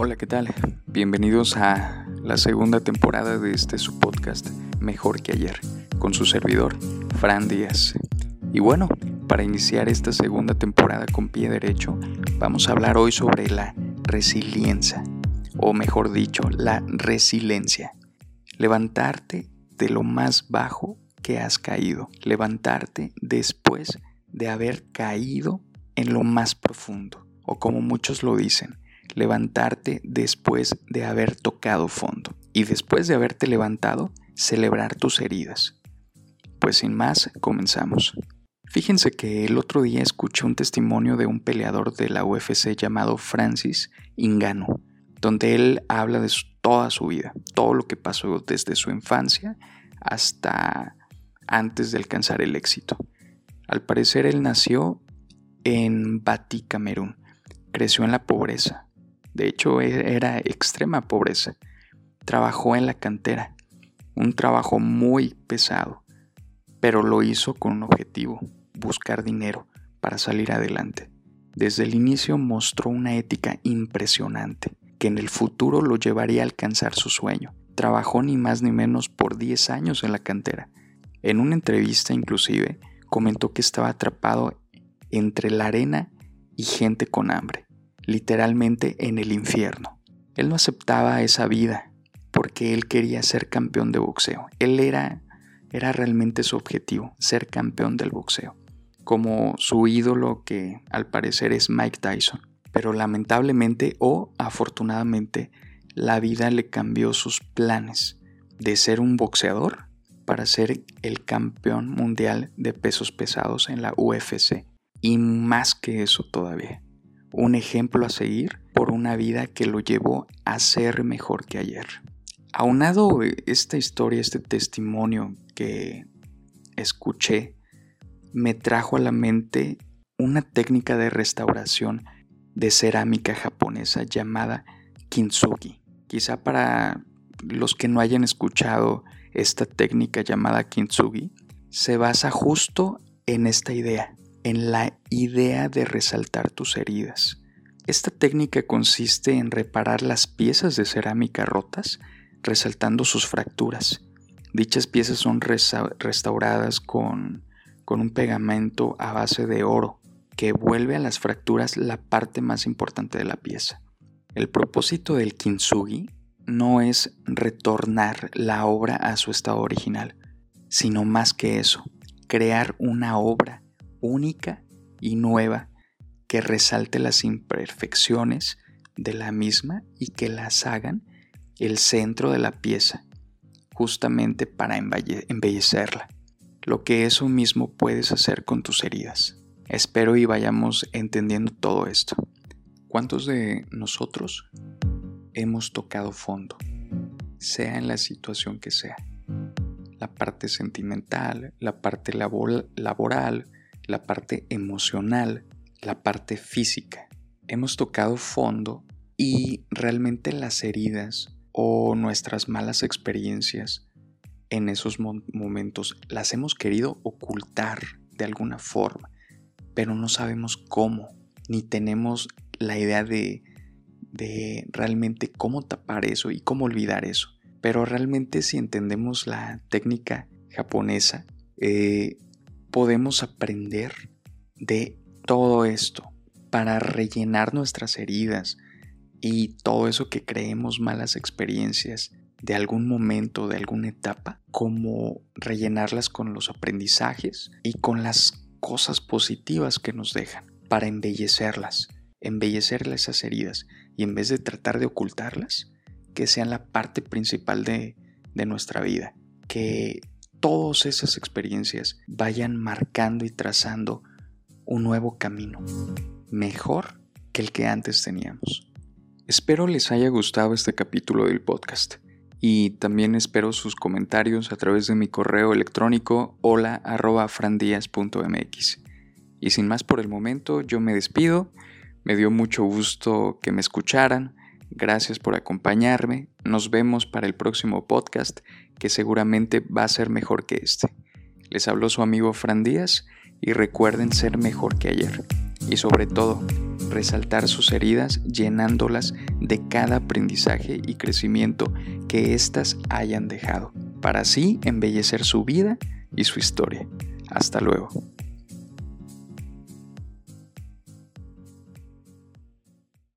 Hola, ¿qué tal? Bienvenidos a la segunda temporada de este su podcast Mejor que ayer, con su servidor, Fran Díaz. Y bueno, para iniciar esta segunda temporada con pie derecho, vamos a hablar hoy sobre la resiliencia, o mejor dicho, la resiliencia. Levantarte de lo más bajo que has caído, levantarte después de haber caído en lo más profundo, o como muchos lo dicen, levantarte después de haber tocado fondo y después de haberte levantado, celebrar tus heridas. Pues sin más, comenzamos. Fíjense que el otro día escuché un testimonio de un peleador de la UFC llamado Francis Ingano, donde él habla de toda su vida, todo lo que pasó desde su infancia hasta antes de alcanzar el éxito. Al parecer él nació en Bati, Camerún, creció en la pobreza, de hecho, e-, era extrema pobreza. Trabajó en la cantera, un trabajo muy pesado, pero lo hizo con un objetivo, buscar dinero para salir adelante. Desde el inicio mostró una ética impresionante, que en el futuro lo llevaría a alcanzar su sueño. Trabajó ni más ni menos por 10 años en la cantera. En una entrevista inclusive comentó que estaba atrapado entre la arena y gente con hambre literalmente en el infierno. Él no aceptaba esa vida porque él quería ser campeón de boxeo. Él era, era realmente su objetivo, ser campeón del boxeo. Como su ídolo que al parecer es Mike Tyson. Pero lamentablemente o afortunadamente la vida le cambió sus planes de ser un boxeador para ser el campeón mundial de pesos pesados en la UFC. Y más que eso todavía un ejemplo a seguir por una vida que lo llevó a ser mejor que ayer. Aunado esta historia, este testimonio que escuché, me trajo a la mente una técnica de restauración de cerámica japonesa llamada kintsugi. Quizá para los que no hayan escuchado esta técnica llamada kintsugi, se basa justo en esta idea, en la idea de resaltar tus heridas. Esta técnica consiste en reparar las piezas de cerámica rotas, resaltando sus fracturas. Dichas piezas son restauradas con, con un pegamento a base de oro que vuelve a las fracturas la parte más importante de la pieza. El propósito del kintsugi no es retornar la obra a su estado original, sino más que eso, crear una obra única y nueva que resalte las imperfecciones de la misma y que las hagan el centro de la pieza, justamente para embellecerla. Lo que eso mismo puedes hacer con tus heridas. Espero y vayamos entendiendo todo esto. ¿Cuántos de nosotros hemos tocado fondo? Sea en la situación que sea. La parte sentimental, la parte laboral, la parte emocional, la parte física. Hemos tocado fondo y realmente las heridas o nuestras malas experiencias en esos momentos las hemos querido ocultar de alguna forma, pero no sabemos cómo, ni tenemos la idea de, de realmente cómo tapar eso y cómo olvidar eso. Pero realmente si entendemos la técnica japonesa, eh, podemos aprender de todo esto para rellenar nuestras heridas y todo eso que creemos malas experiencias de algún momento, de alguna etapa, como rellenarlas con los aprendizajes y con las cosas positivas que nos dejan para embellecerlas, embellecer esas heridas. Y en vez de tratar de ocultarlas, que sean la parte principal de, de nuestra vida, que todas esas experiencias vayan marcando y trazando un nuevo camino, mejor que el que antes teníamos. Espero les haya gustado este capítulo del podcast y también espero sus comentarios a través de mi correo electrónico hola Y sin más por el momento, yo me despido. Me dio mucho gusto que me escucharan. Gracias por acompañarme. Nos vemos para el próximo podcast que seguramente va a ser mejor que este. Les habló su amigo Fran Díaz y recuerden ser mejor que ayer. Y sobre todo, resaltar sus heridas llenándolas de cada aprendizaje y crecimiento que éstas hayan dejado, para así embellecer su vida y su historia. Hasta luego.